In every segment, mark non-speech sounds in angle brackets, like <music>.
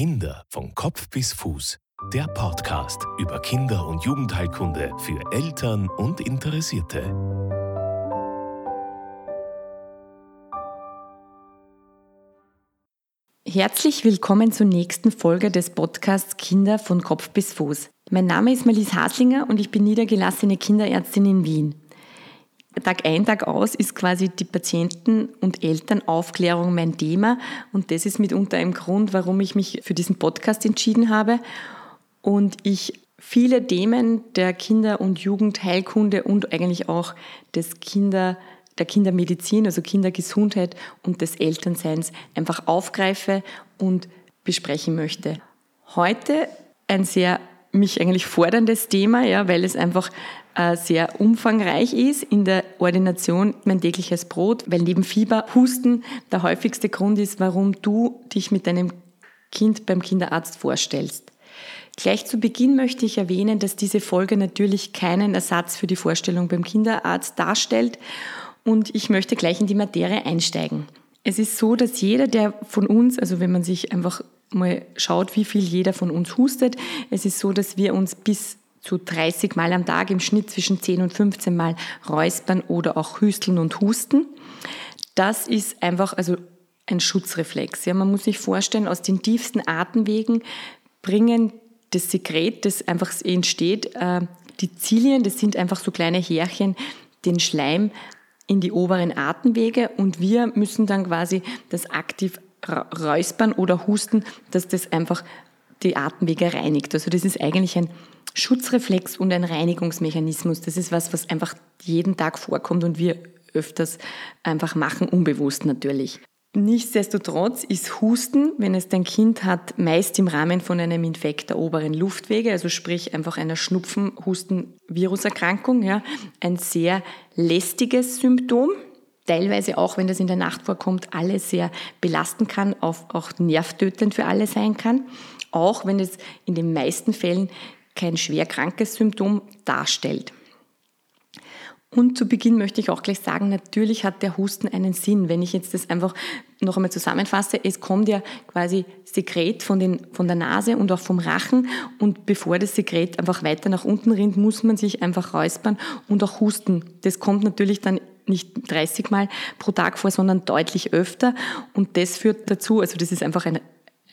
Kinder von Kopf bis Fuß. Der Podcast über Kinder- und Jugendheilkunde für Eltern und Interessierte. Herzlich willkommen zur nächsten Folge des Podcasts Kinder von Kopf bis Fuß. Mein Name ist Marlies Haslinger und ich bin niedergelassene Kinderärztin in Wien. Tag ein, Tag aus ist quasi die Patienten- und Elternaufklärung mein Thema. Und das ist mitunter ein Grund, warum ich mich für diesen Podcast entschieden habe. Und ich viele Themen der Kinder- und Jugendheilkunde und eigentlich auch des Kinder, der Kindermedizin, also Kindergesundheit und des Elternseins einfach aufgreife und besprechen möchte. Heute ein sehr mich eigentlich forderndes Thema, ja, weil es einfach sehr umfangreich ist in der Ordination mein tägliches Brot, weil neben Fieber Husten der häufigste Grund ist, warum du dich mit deinem Kind beim Kinderarzt vorstellst. Gleich zu Beginn möchte ich erwähnen, dass diese Folge natürlich keinen Ersatz für die Vorstellung beim Kinderarzt darstellt und ich möchte gleich in die Materie einsteigen. Es ist so, dass jeder, der von uns, also wenn man sich einfach mal schaut, wie viel jeder von uns hustet, es ist so, dass wir uns bis zu 30 Mal am Tag im Schnitt zwischen 10 und 15 Mal räuspern oder auch hüsteln und husten. Das ist einfach also ein Schutzreflex. Ja, man muss sich vorstellen, aus den tiefsten Atemwegen bringen das Sekret, das einfach entsteht, äh, die Zilien, das sind einfach so kleine Härchen, den Schleim in die oberen Atemwege und wir müssen dann quasi das aktiv räuspern oder husten, dass das einfach die Atemwege reinigt. Also das ist eigentlich ein Schutzreflex und ein Reinigungsmechanismus. Das ist was, was einfach jeden Tag vorkommt und wir öfters einfach machen, unbewusst natürlich. Nichtsdestotrotz ist Husten, wenn es dein Kind hat, meist im Rahmen von einem Infekt der oberen Luftwege, also sprich einfach einer Schnupfen-Husten-Viruserkrankung, ja, ein sehr lästiges Symptom. Teilweise auch, wenn das in der Nacht vorkommt, alle sehr belasten kann, auch nervtötend für alle sein kann. Auch wenn es in den meisten Fällen kein schwer krankes Symptom darstellt. Und zu Beginn möchte ich auch gleich sagen, natürlich hat der Husten einen Sinn. Wenn ich jetzt das einfach noch einmal zusammenfasse, es kommt ja quasi Sekret von, den, von der Nase und auch vom Rachen und bevor das Sekret einfach weiter nach unten rinnt, muss man sich einfach räuspern und auch husten. Das kommt natürlich dann nicht 30 Mal pro Tag vor, sondern deutlich öfter und das führt dazu, also das ist einfach ein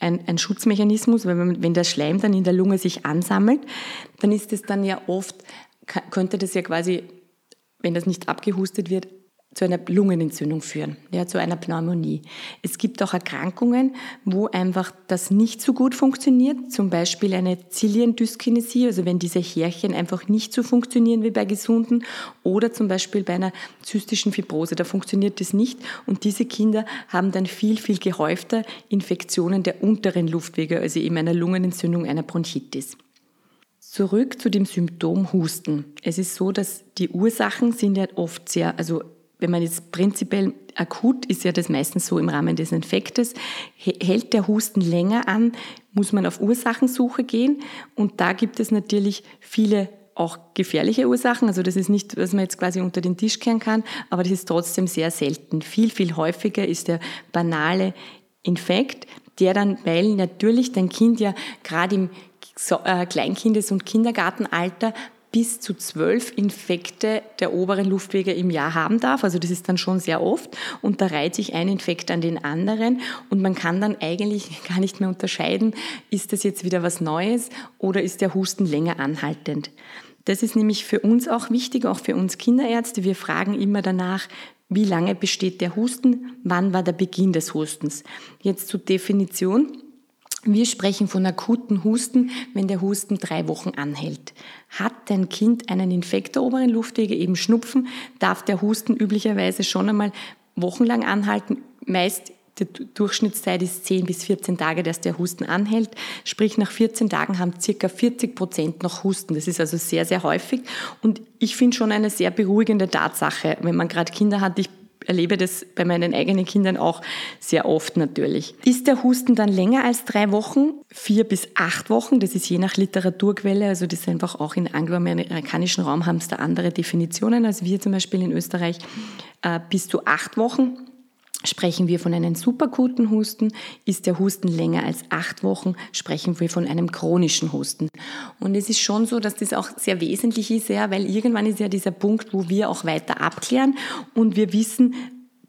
ein, ein Schutzmechanismus, weil wenn, wenn der Schleim dann in der Lunge sich ansammelt, dann ist es dann ja oft, könnte das ja quasi, wenn das nicht abgehustet wird, zu einer Lungenentzündung führen, ja, zu einer Pneumonie. Es gibt auch Erkrankungen, wo einfach das nicht so gut funktioniert, zum Beispiel eine Ziliendyskinesie, also wenn diese Härchen einfach nicht so funktionieren wie bei Gesunden oder zum Beispiel bei einer zystischen Fibrose, da funktioniert das nicht und diese Kinder haben dann viel, viel gehäufter Infektionen der unteren Luftwege, also eben einer Lungenentzündung, einer Bronchitis. Zurück zu dem Symptom Husten. Es ist so, dass die Ursachen sind ja oft sehr, also wenn man jetzt prinzipiell akut ist ja das meistens so im Rahmen des Infektes, hält der Husten länger an, muss man auf Ursachensuche gehen und da gibt es natürlich viele auch gefährliche Ursachen. Also das ist nicht, was man jetzt quasi unter den Tisch kehren kann, aber das ist trotzdem sehr selten. Viel, viel häufiger ist der banale Infekt, der dann, weil natürlich dein Kind ja gerade im äh, Kleinkindes- und Kindergartenalter bis zu zwölf Infekte der oberen Luftwege im Jahr haben darf. Also das ist dann schon sehr oft und da reiht sich ein Infekt an den anderen und man kann dann eigentlich <laughs> gar nicht mehr unterscheiden, ist das jetzt wieder was Neues oder ist der Husten länger anhaltend. Das ist nämlich für uns auch wichtig, auch für uns Kinderärzte. Wir fragen immer danach, wie lange besteht der Husten, wann war der Beginn des Hustens. Jetzt zur Definition. Wir sprechen von akuten Husten, wenn der Husten drei Wochen anhält. Hat dein Kind einen Infekt der oberen Luftwege, eben Schnupfen, darf der Husten üblicherweise schon einmal wochenlang anhalten. Meist die Durchschnittszeit ist 10 bis 14 Tage, dass der Husten anhält. Sprich, nach 14 Tagen haben circa 40 Prozent noch Husten. Das ist also sehr, sehr häufig. Und ich finde schon eine sehr beruhigende Tatsache, wenn man gerade Kinder hat. Ich erlebe das bei meinen eigenen Kindern auch sehr oft natürlich. Ist der Husten dann länger als drei Wochen? Vier bis acht Wochen, das ist je nach Literaturquelle, also das ist einfach auch im angloamerikanischen Raum haben es da andere Definitionen als wir zum Beispiel in Österreich, äh, bis zu acht Wochen. Sprechen wir von einem superguten Husten. Ist der Husten länger als acht Wochen, sprechen wir von einem chronischen Husten. Und es ist schon so, dass das auch sehr wesentlich ist, ja, weil irgendwann ist ja dieser Punkt, wo wir auch weiter abklären und wir wissen,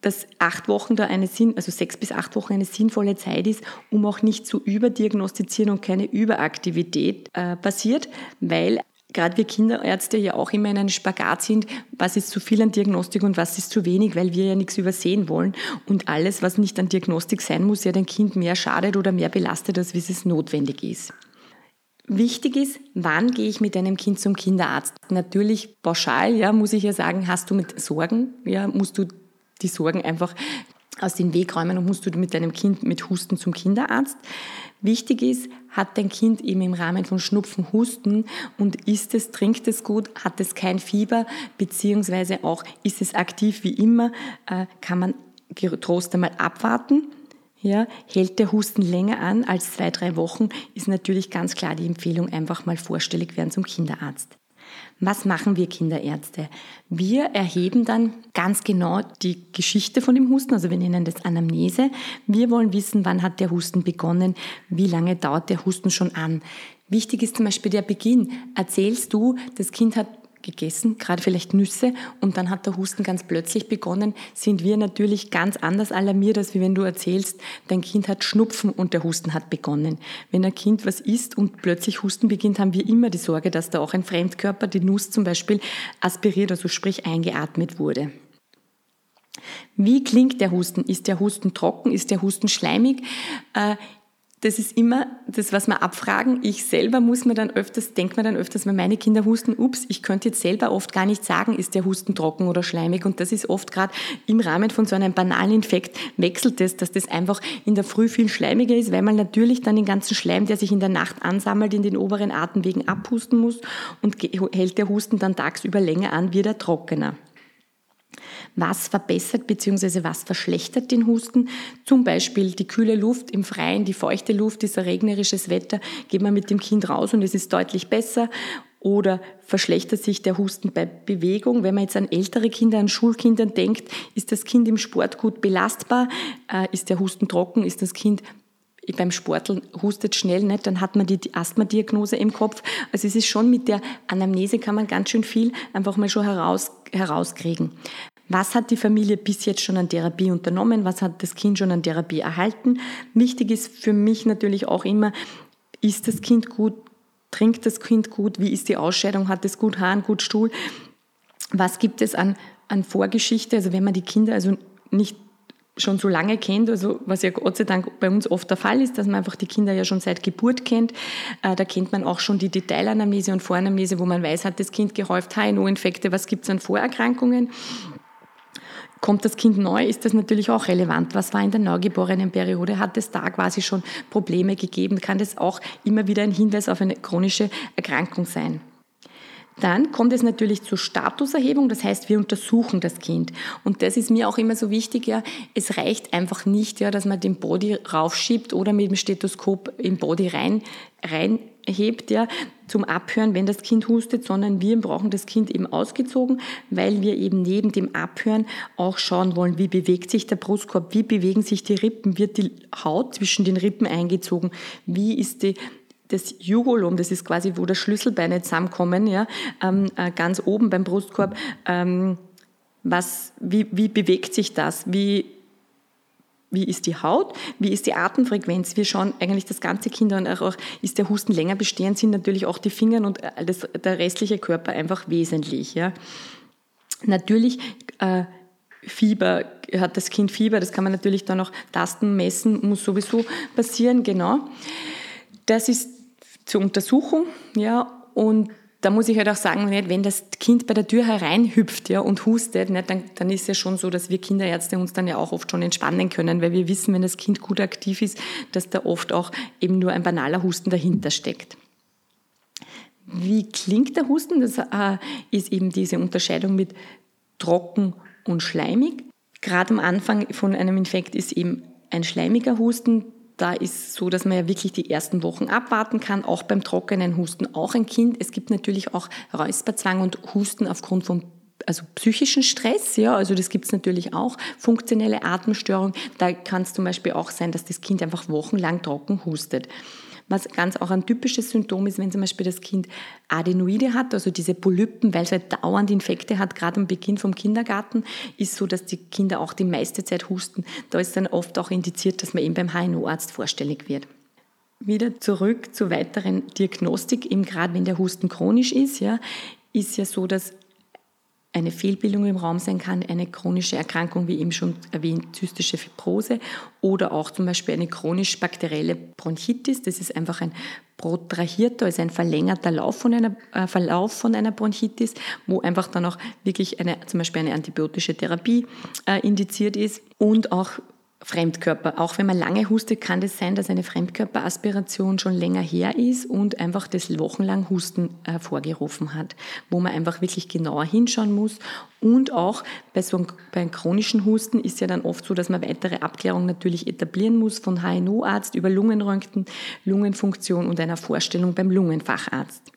dass acht Wochen da eine Sinn, also sechs bis acht Wochen eine sinnvolle Zeit ist, um auch nicht zu überdiagnostizieren und keine Überaktivität äh, passiert, weil gerade wir Kinderärzte ja auch immer in einem Spagat sind, was ist zu viel an Diagnostik und was ist zu wenig, weil wir ja nichts übersehen wollen und alles, was nicht an Diagnostik sein muss, ja dem Kind mehr schadet oder mehr belastet, als wie es notwendig ist. Wichtig ist, wann gehe ich mit einem Kind zum Kinderarzt? Natürlich pauschal, ja, muss ich ja sagen, hast du mit Sorgen, ja, musst du die Sorgen einfach aus dem Weg räumen und musst du mit deinem Kind mit Husten zum Kinderarzt. Wichtig ist, hat dein Kind eben im Rahmen von Schnupfen Husten und isst es, trinkt es gut, hat es kein Fieber, beziehungsweise auch ist es aktiv wie immer, äh, kann man getrost einmal abwarten. Ja, hält der Husten länger an als zwei, drei Wochen, ist natürlich ganz klar die Empfehlung, einfach mal vorstellig werden zum Kinderarzt. Was machen wir Kinderärzte? Wir erheben dann ganz genau die Geschichte von dem Husten, also wir nennen das Anamnese. Wir wollen wissen, wann hat der Husten begonnen, wie lange dauert der Husten schon an. Wichtig ist zum Beispiel der Beginn. Erzählst du, das Kind hat gegessen, gerade vielleicht Nüsse, und dann hat der Husten ganz plötzlich begonnen, sind wir natürlich ganz anders alarmiert, als wenn du erzählst, dein Kind hat Schnupfen und der Husten hat begonnen. Wenn ein Kind was isst und plötzlich Husten beginnt, haben wir immer die Sorge, dass da auch ein Fremdkörper, die Nuss zum Beispiel, aspiriert, also sprich eingeatmet wurde. Wie klingt der Husten? Ist der Husten trocken? Ist der Husten schleimig? Das ist immer das, was wir abfragen. Ich selber muss mir dann öfters, denkt mir dann öfters, wenn meine Kinder husten, ups, ich könnte jetzt selber oft gar nicht sagen, ist der Husten trocken oder schleimig. Und das ist oft gerade im Rahmen von so einem banalen Infekt wechselt es, dass das einfach in der Früh viel schleimiger ist, weil man natürlich dann den ganzen Schleim, der sich in der Nacht ansammelt, in den oberen Atemwegen abhusten muss und hält der Husten dann tagsüber länger an, wird er trockener. Was verbessert bzw. was verschlechtert den Husten? Zum Beispiel die kühle Luft im Freien, die feuchte Luft, dieser regnerisches Wetter, geht man mit dem Kind raus und es ist deutlich besser. Oder verschlechtert sich der Husten bei Bewegung? Wenn man jetzt an ältere Kinder, an Schulkindern denkt, ist das Kind im Sport gut belastbar? Äh, ist der Husten trocken? Ist das Kind beim Sporteln hustet schnell nicht, dann hat man die Asthma-Diagnose im Kopf. Also es ist schon mit der Anamnese kann man ganz schön viel einfach mal schon heraus, herauskriegen. Was hat die Familie bis jetzt schon an Therapie unternommen? Was hat das Kind schon an Therapie erhalten? Wichtig ist für mich natürlich auch immer, ist das Kind gut? Trinkt das Kind gut? Wie ist die Ausscheidung? Hat es gut Hahn, gut Stuhl? Was gibt es an, an Vorgeschichte? Also wenn man die Kinder also nicht schon so lange kennt, also was ja Gott sei Dank bei uns oft der Fall ist, dass man einfach die Kinder ja schon seit Geburt kennt. Äh, da kennt man auch schon die Detailanamnese und Voranamnese, wo man weiß, hat das Kind gehäuft HNO-Infekte, was gibt es an Vorerkrankungen. Kommt das Kind neu, ist das natürlich auch relevant. Was war in der neugeborenen Periode? Hat es da quasi schon Probleme gegeben? Kann das auch immer wieder ein Hinweis auf eine chronische Erkrankung sein? Dann kommt es natürlich zur Statuserhebung, das heißt, wir untersuchen das Kind. Und das ist mir auch immer so wichtig, ja, es reicht einfach nicht, ja, dass man den Body raufschiebt oder mit dem Stethoskop im Body rein, rein hebt, ja, zum Abhören, wenn das Kind hustet, sondern wir brauchen das Kind eben ausgezogen, weil wir eben neben dem Abhören auch schauen wollen, wie bewegt sich der Brustkorb, wie bewegen sich die Rippen, wird die Haut zwischen den Rippen eingezogen, wie ist die das Jugulum, das ist quasi, wo die Schlüsselbeine zusammenkommen, ja, ähm, äh, ganz oben beim Brustkorb, ähm, was, wie, wie bewegt sich das? Wie, wie ist die Haut? Wie ist die Atemfrequenz? Wir schauen eigentlich das ganze Kind an. Auch ist der Husten länger bestehend, sind natürlich auch die Finger und das, der restliche Körper einfach wesentlich. Ja. Natürlich äh, Fieber, hat das Kind Fieber, das kann man natürlich dann auch tasten, messen, muss sowieso passieren, genau. Das ist zur Untersuchung, ja, und da muss ich halt auch sagen, wenn das Kind bei der Tür hereinhüpft ja, und hustet, nicht, dann, dann ist es ja schon so, dass wir Kinderärzte uns dann ja auch oft schon entspannen können, weil wir wissen, wenn das Kind gut aktiv ist, dass da oft auch eben nur ein banaler Husten dahinter steckt. Wie klingt der Husten? Das äh, ist eben diese Unterscheidung mit trocken und schleimig. Gerade am Anfang von einem Infekt ist eben ein schleimiger Husten, da ist so, dass man ja wirklich die ersten Wochen abwarten kann, auch beim trockenen Husten auch ein Kind. Es gibt natürlich auch Räusperzwang und Husten aufgrund von also psychischen Stress, ja, also das gibt es natürlich auch, funktionelle Atemstörung. Da kann es zum Beispiel auch sein, dass das Kind einfach wochenlang trocken hustet. Was ganz auch ein typisches Symptom ist, wenn zum Beispiel das Kind Adenoide hat, also diese Polypen, weil es halt dauernd Infekte hat, gerade am Beginn vom Kindergarten, ist so, dass die Kinder auch die meiste Zeit husten. Da ist dann oft auch indiziert, dass man eben beim HNO-Arzt vorstellig wird. Wieder zurück zur weiteren Diagnostik, eben gerade wenn der Husten chronisch ist, ja, ist ja so, dass eine Fehlbildung im Raum sein kann, eine chronische Erkrankung, wie eben schon erwähnt, zystische Fibrose oder auch zum Beispiel eine chronisch bakterielle Bronchitis. Das ist einfach ein protrahierter, also ein verlängerter Lauf von einer, äh, Verlauf von einer Bronchitis, wo einfach dann auch wirklich eine, zum Beispiel eine antibiotische Therapie äh, indiziert ist und auch Fremdkörper. Auch wenn man lange hustet, kann es das sein, dass eine Fremdkörperaspiration schon länger her ist und einfach das wochenlang Husten hervorgerufen hat, wo man einfach wirklich genauer hinschauen muss. Und auch bei so einem chronischen Husten ist ja dann oft so, dass man weitere Abklärungen natürlich etablieren muss von HNO-Arzt über Lungenröntgen, Lungenfunktion und einer Vorstellung beim Lungenfacharzt.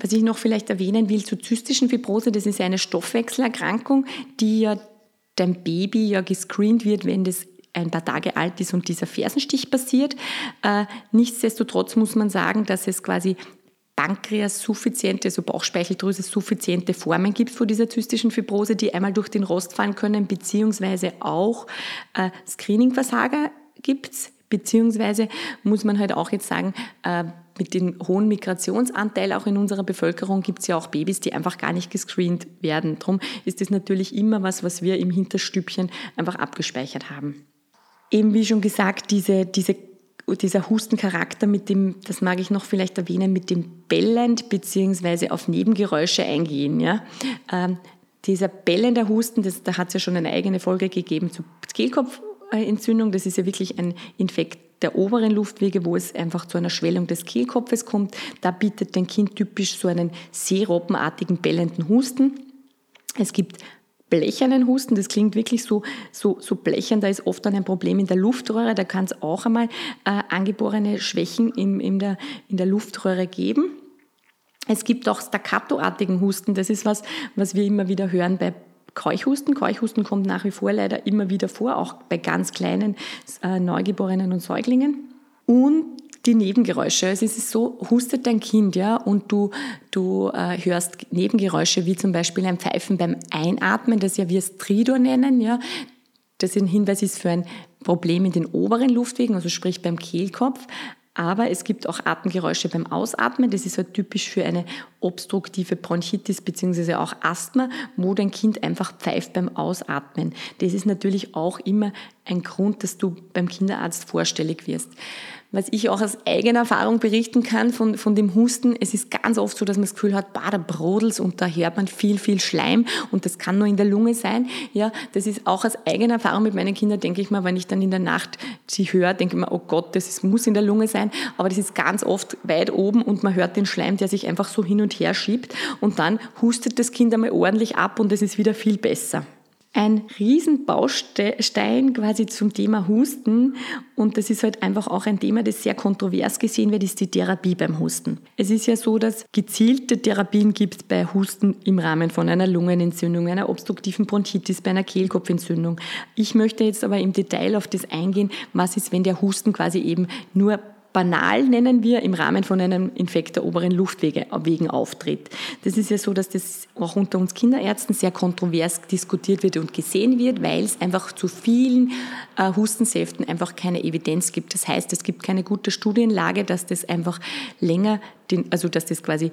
Was ich noch vielleicht erwähnen will zur zystischen Fibrose, das ist eine Stoffwechselerkrankung, die ja dein Baby ja gescreent wird, wenn das ein paar Tage alt ist und dieser Fersenstich passiert. Äh, nichtsdestotrotz muss man sagen, dass es quasi Pankreas-suffiziente, also Bauchspeicheldrüse-suffiziente Formen gibt von dieser zystischen Fibrose, die einmal durch den Rost fallen können, beziehungsweise auch äh, Screening-Versager gibt es, beziehungsweise muss man halt auch jetzt sagen, äh, mit dem hohen Migrationsanteil auch in unserer Bevölkerung gibt es ja auch Babys, die einfach gar nicht gescreent werden. Darum ist das natürlich immer was, was wir im Hinterstübchen einfach abgespeichert haben eben wie schon gesagt, diese, diese, dieser Hustencharakter mit dem, das mag ich noch vielleicht erwähnen, mit dem Bellend beziehungsweise auf Nebengeräusche eingehen. Ja? Ähm, dieser bellende Husten, das, da hat es ja schon eine eigene Folge gegeben zu Kehlkopfentzündung. Das ist ja wirklich ein Infekt der oberen Luftwege, wo es einfach zu einer Schwellung des Kehlkopfes kommt. Da bietet dein Kind typisch so einen seeroppenartigen bellenden Husten. Es gibt blechernen Husten, das klingt wirklich so, so, so blechern, da ist oft dann ein Problem in der Luftröhre, da kann es auch einmal äh, angeborene Schwächen in, in, der, in der Luftröhre geben. Es gibt auch staccatoartigen Husten, das ist was, was wir immer wieder hören bei Keuchhusten. Keuchhusten kommt nach wie vor leider immer wieder vor, auch bei ganz kleinen äh, Neugeborenen und Säuglingen. Und die Nebengeräusche. Es ist so, hustet dein Kind, ja, und du, du äh, hörst Nebengeräusche, wie zum Beispiel ein Pfeifen beim Einatmen, das ja wir Stridor nennen, ja. Das ein Hinweis ist für ein Problem in den oberen Luftwegen, also sprich beim Kehlkopf. Aber es gibt auch Atemgeräusche beim Ausatmen. Das ist halt typisch für eine obstruktive Bronchitis bzw. auch Asthma, wo dein Kind einfach pfeift beim Ausatmen. Das ist natürlich auch immer ein Grund, dass du beim Kinderarzt vorstellig wirst was ich auch aus eigener Erfahrung berichten kann von, von dem Husten, es ist ganz oft so, dass man das Gefühl hat, bah, da brodelt's und da hört man viel, viel Schleim und das kann nur in der Lunge sein. Ja, das ist auch aus eigener Erfahrung. Mit meinen Kindern, denke ich mal, wenn ich dann in der Nacht sie höre, denke ich mir, oh Gott, das ist, muss in der Lunge sein, aber das ist ganz oft weit oben und man hört den Schleim, der sich einfach so hin und her schiebt und dann hustet das Kind einmal ordentlich ab und es ist wieder viel besser ein Riesenbaustein quasi zum Thema Husten. Und das ist halt einfach auch ein Thema, das sehr kontrovers gesehen wird, ist die Therapie beim Husten. Es ist ja so, dass gezielte Therapien gibt bei Husten im Rahmen von einer Lungenentzündung, einer obstruktiven Bronchitis, bei einer Kehlkopfentzündung. Ich möchte jetzt aber im Detail auf das eingehen, was ist, wenn der Husten quasi eben nur banal nennen wir im Rahmen von einem Infekt der oberen Luftwege wegen auftritt. Das ist ja so, dass das auch unter uns Kinderärzten sehr kontrovers diskutiert wird und gesehen wird, weil es einfach zu vielen äh, Hustensäften einfach keine Evidenz gibt. Das heißt, es gibt keine gute Studienlage, dass das einfach länger, den, also dass das quasi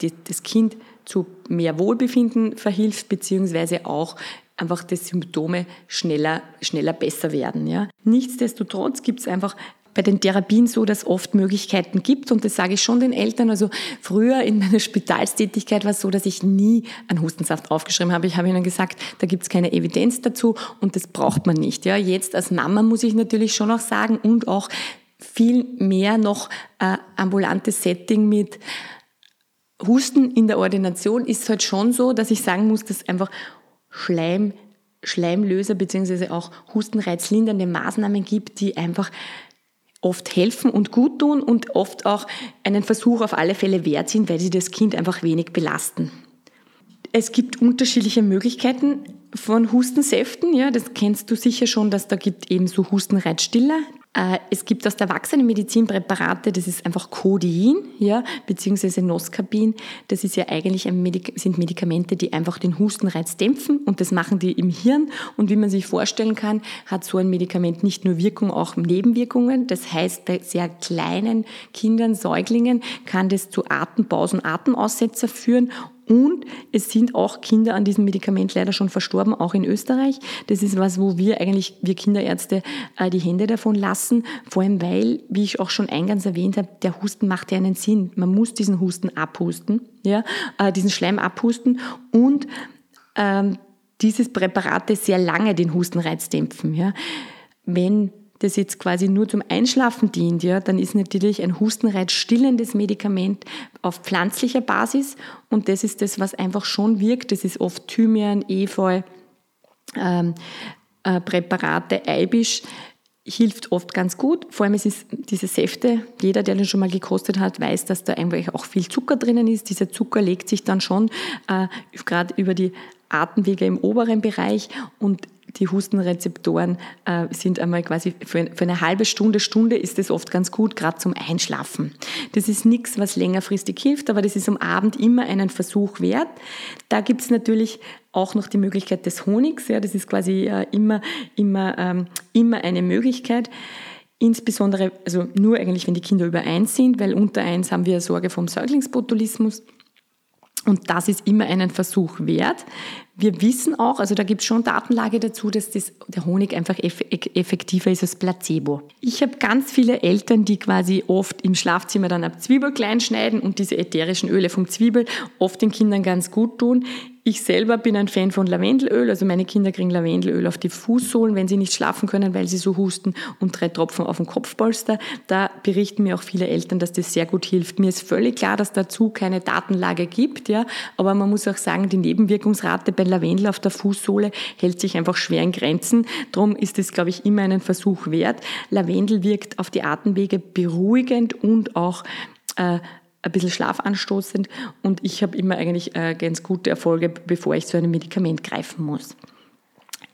die, das Kind zu mehr Wohlbefinden verhilft, beziehungsweise auch einfach die Symptome schneller, schneller besser werden. Ja. Nichtsdestotrotz gibt es einfach bei den Therapien so, dass oft Möglichkeiten gibt und das sage ich schon den Eltern. Also früher in meiner Spitalstätigkeit war es so, dass ich nie einen Hustensaft aufgeschrieben habe. Ich habe ihnen gesagt, da gibt es keine Evidenz dazu und das braucht man nicht. Ja, jetzt als Mama muss ich natürlich schon auch sagen und auch viel mehr noch äh, ambulantes Setting mit Husten in der Ordination ist halt schon so, dass ich sagen muss, dass einfach Schleim Schleimlöser beziehungsweise auch hustenreizlindernde Maßnahmen gibt, die einfach oft helfen und gut tun und oft auch einen Versuch auf alle Fälle wert sind, weil sie das Kind einfach wenig belasten. Es gibt unterschiedliche Möglichkeiten von Hustensäften. Ja, das kennst du sicher schon, dass da gibt eben so Hustenreizstiller. Äh, es gibt aus der Erwachsenenmedizin Präparate, das ist einfach Codein, ja, beziehungsweise Noscapin. Das ist ja eigentlich ein Medik sind Medikamente, die einfach den Hustenreiz dämpfen und das machen die im Hirn. Und wie man sich vorstellen kann, hat so ein Medikament nicht nur Wirkung, auch Nebenwirkungen. Das heißt, bei sehr kleinen Kindern, Säuglingen kann das zu Atempausen, Atemaussetzer führen und es sind auch Kinder an diesem Medikament leider schon verstorben, auch in Österreich. Das ist was, wo wir eigentlich, wir Kinderärzte, äh, die Hände davon lassen. Vor allem, weil, wie ich auch schon eingangs erwähnt habe, der Husten macht ja einen Sinn. Man muss diesen Husten abhusten, ja, äh, diesen Schleim abhusten und ähm, dieses Präparat sehr lange den Hustenreiz dämpfen. Ja. Wenn das jetzt quasi nur zum Einschlafen dient, ja, dann ist natürlich ein Hustenreiz stillendes Medikament auf pflanzlicher Basis und das ist das, was einfach schon wirkt. Das ist oft Thymian, Efeu, ähm, äh, Präparate, Eibisch hilft oft ganz gut. Vor allem es ist diese Säfte, jeder, der den schon mal gekostet hat, weiß, dass da eigentlich auch viel Zucker drinnen ist. Dieser Zucker legt sich dann schon äh, gerade über die Atemwege im oberen Bereich und die Hustenrezeptoren äh, sind einmal quasi für, für, eine halbe Stunde, Stunde ist es oft ganz gut, gerade zum Einschlafen. Das ist nichts, was längerfristig hilft, aber das ist am Abend immer einen Versuch wert. Da gibt es natürlich auch noch die Möglichkeit des Honigs. Ja, das ist quasi äh, immer, immer, ähm, immer eine Möglichkeit. Insbesondere, also nur eigentlich, wenn die Kinder über eins sind, weil unter eins haben wir Sorge vom Säuglingsbotulismus. Und das ist immer einen Versuch wert. Wir wissen auch, also da gibt es schon Datenlage dazu, dass das, der Honig einfach effektiver ist als Placebo. Ich habe ganz viele Eltern, die quasi oft im Schlafzimmer dann ab Zwiebel klein schneiden und diese ätherischen Öle vom Zwiebel oft den Kindern ganz gut tun. Ich selber bin ein Fan von Lavendelöl, also meine Kinder kriegen Lavendelöl auf die Fußsohlen, wenn sie nicht schlafen können, weil sie so husten und drei Tropfen auf dem Kopfpolster. Da berichten mir auch viele Eltern, dass das sehr gut hilft. Mir ist völlig klar, dass dazu keine Datenlage gibt, ja, aber man muss auch sagen, die Nebenwirkungsrate bei Lavendel auf der Fußsohle hält sich einfach schwer in Grenzen. Darum ist es, glaube ich, immer einen Versuch wert. Lavendel wirkt auf die Atemwege beruhigend und auch äh, ein bisschen schlafanstoßend und ich habe immer eigentlich äh, ganz gute Erfolge, bevor ich zu einem Medikament greifen muss.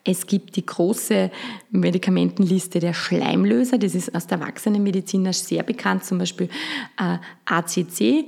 Es gibt die große Medikamentenliste der Schleimlöser, das ist aus der Erwachsenenmedizin sehr bekannt, zum Beispiel äh, ACC.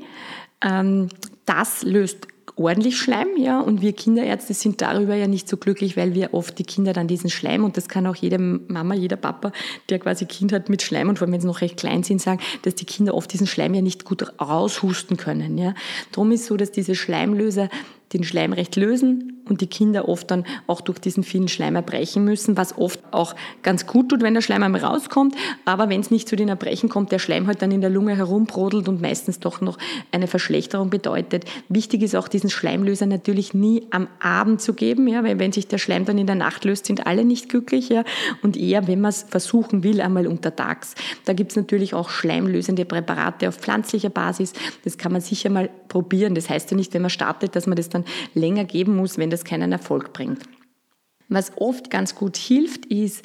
Ähm, das löst ordentlich Schleim, ja, und wir Kinderärzte sind darüber ja nicht so glücklich, weil wir oft die Kinder dann diesen Schleim, und das kann auch jede Mama, jeder Papa, der quasi Kind hat mit Schleim, und vor allem wenn sie noch recht klein sind, sagen, dass die Kinder oft diesen Schleim ja nicht gut raushusten können, ja. Darum ist so, dass diese Schleimlöser den Schleim recht lösen und die Kinder oft dann auch durch diesen vielen Schleim erbrechen müssen, was oft auch ganz gut tut, wenn der Schleim einmal rauskommt. Aber wenn es nicht zu den Erbrechen kommt, der Schleim halt dann in der Lunge herumbrodelt und meistens doch noch eine Verschlechterung bedeutet. Wichtig ist auch, diesen Schleimlöser natürlich nie am Abend zu geben, ja, weil wenn sich der Schleim dann in der Nacht löst, sind alle nicht glücklich. Ja, und eher, wenn man es versuchen will, einmal untertags. Da gibt es natürlich auch schleimlösende Präparate auf pflanzlicher Basis. Das kann man sicher mal probieren. Das heißt ja nicht, wenn man startet, dass man das dann länger geben muss, wenn das keinen Erfolg bringt. Was oft ganz gut hilft, ist,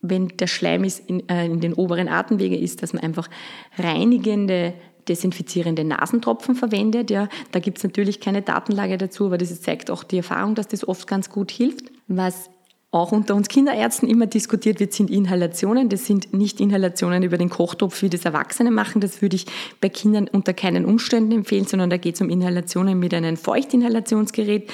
wenn der Schleim ist in, äh, in den oberen Atemwegen ist, dass man einfach reinigende desinfizierende Nasentropfen verwendet. Ja, da gibt es natürlich keine Datenlage dazu, aber das zeigt auch die Erfahrung, dass das oft ganz gut hilft. Was auch unter uns Kinderärzten immer diskutiert wird, sind Inhalationen. Das sind nicht Inhalationen über den Kochtopf, wie das Erwachsene machen. Das würde ich bei Kindern unter keinen Umständen empfehlen, sondern da geht es um Inhalationen mit einem Feuchtinhalationsgerät.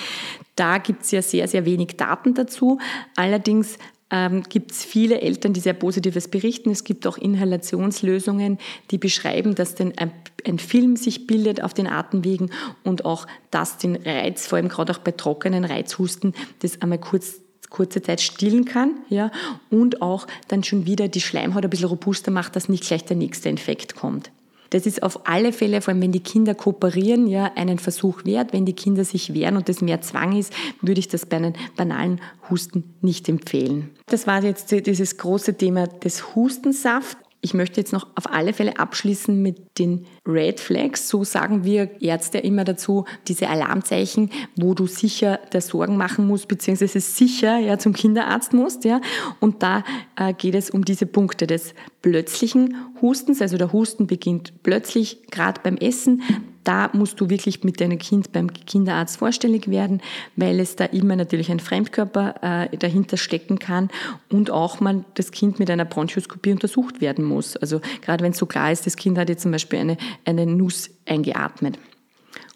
Da gibt es ja sehr, sehr wenig Daten dazu. Allerdings ähm, gibt es viele Eltern, die sehr Positives berichten. Es gibt auch Inhalationslösungen, die beschreiben, dass denn ein, ein Film sich bildet auf den Atemwegen und auch das den Reiz, vor allem gerade auch bei trockenen Reizhusten, das einmal kurz kurze Zeit stillen kann, ja, und auch dann schon wieder die Schleimhaut ein bisschen robuster macht, dass nicht gleich der nächste Infekt kommt. Das ist auf alle Fälle, vor allem wenn die Kinder kooperieren, ja, einen Versuch wert. Wenn die Kinder sich wehren und das mehr Zwang ist, würde ich das bei einem banalen Husten nicht empfehlen. Das war jetzt dieses große Thema des Hustensaft. Ich möchte jetzt noch auf alle Fälle abschließen mit den Red Flags. So sagen wir Ärzte immer dazu, diese Alarmzeichen, wo du sicher der Sorgen machen musst, beziehungsweise sicher ja, zum Kinderarzt musst. Ja. Und da äh, geht es um diese Punkte des plötzlichen Hustens. Also der Husten beginnt plötzlich, gerade beim Essen. Da musst du wirklich mit deinem Kind beim Kinderarzt vorstellig werden, weil es da immer natürlich ein Fremdkörper äh, dahinter stecken kann und auch mal das Kind mit einer Bronchoskopie untersucht werden muss. Also gerade wenn es so klar ist, das Kind hat jetzt zum Beispiel eine, eine Nuss eingeatmet.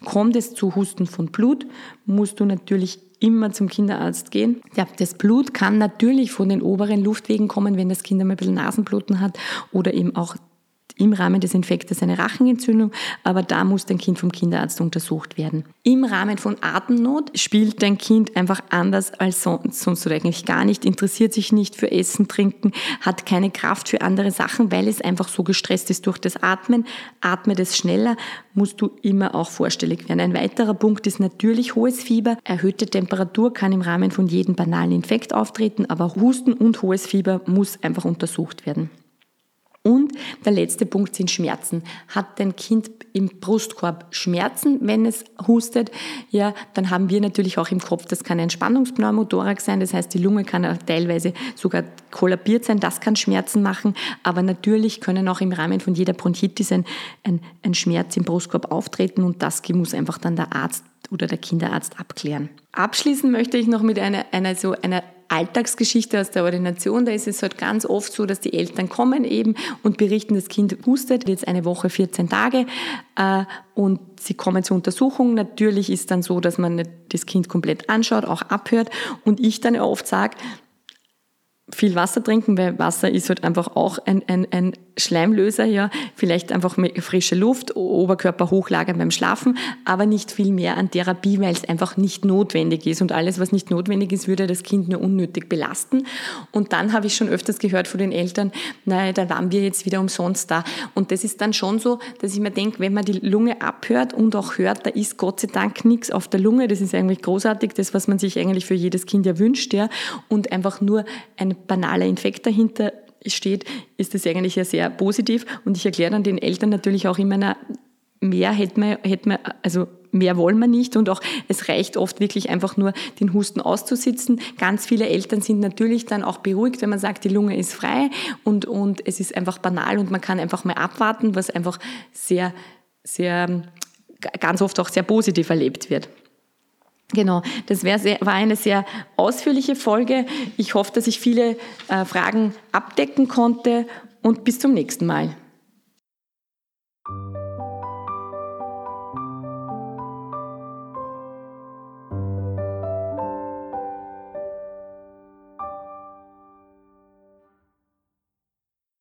Kommt es zu Husten von Blut, musst du natürlich immer zum Kinderarzt gehen. Ja, das Blut kann natürlich von den oberen Luftwegen kommen, wenn das Kind einmal ein bisschen Nasenbluten hat oder eben auch im Rahmen des Infektes eine Rachenentzündung, aber da muss dein Kind vom Kinderarzt untersucht werden. Im Rahmen von Atemnot spielt dein Kind einfach anders als sonst oder eigentlich gar nicht, interessiert sich nicht für Essen, Trinken, hat keine Kraft für andere Sachen, weil es einfach so gestresst ist durch das Atmen. Atmet es schneller, musst du immer auch vorstellig werden. Ein weiterer Punkt ist natürlich hohes Fieber. Erhöhte Temperatur kann im Rahmen von jedem banalen Infekt auftreten, aber Husten und hohes Fieber muss einfach untersucht werden. Und der letzte Punkt sind Schmerzen. Hat dein Kind im Brustkorb Schmerzen, wenn es hustet, ja, dann haben wir natürlich auch im Kopf, das kann ein Spannungspneumothorax sein, das heißt, die Lunge kann auch teilweise sogar kollabiert sein, das kann Schmerzen machen, aber natürlich können auch im Rahmen von jeder Bronchitis ein, ein, ein Schmerz im Brustkorb auftreten. Und das muss einfach dann der Arzt oder der Kinderarzt abklären. Abschließen möchte ich noch mit einer, einer so einer Alltagsgeschichte aus der Ordination. Da ist es halt ganz oft so, dass die Eltern kommen eben und berichten, das Kind hustet jetzt eine Woche, 14 Tage äh, und sie kommen zur Untersuchung. Natürlich ist dann so, dass man das Kind komplett anschaut, auch abhört und ich dann oft sage, viel Wasser trinken, weil Wasser ist halt einfach auch ein, ein, ein Schleimlöser, ja, vielleicht einfach frische Luft, Oberkörper hochlagern beim Schlafen, aber nicht viel mehr an Therapie, weil es einfach nicht notwendig ist und alles, was nicht notwendig ist, würde das Kind nur unnötig belasten. Und dann habe ich schon öfters gehört von den Eltern, naja, da waren wir jetzt wieder umsonst da. Und das ist dann schon so, dass ich mir denke, wenn man die Lunge abhört und auch hört, da ist Gott sei Dank nichts auf der Lunge, das ist eigentlich großartig, das, was man sich eigentlich für jedes Kind ja wünscht, ja, und einfach nur banaler Infekt dahinter steht, ist das eigentlich ja sehr positiv. Und ich erkläre dann den Eltern natürlich auch immer, mehr hätte man, hätte man, also mehr wollen wir nicht und auch es reicht oft wirklich einfach nur den Husten auszusitzen. Ganz viele Eltern sind natürlich dann auch beruhigt, wenn man sagt, die Lunge ist frei und, und es ist einfach banal und man kann einfach mal abwarten, was einfach sehr, sehr, ganz oft auch sehr positiv erlebt wird. Genau, das sehr, war eine sehr ausführliche Folge. Ich hoffe, dass ich viele äh, Fragen abdecken konnte und bis zum nächsten Mal.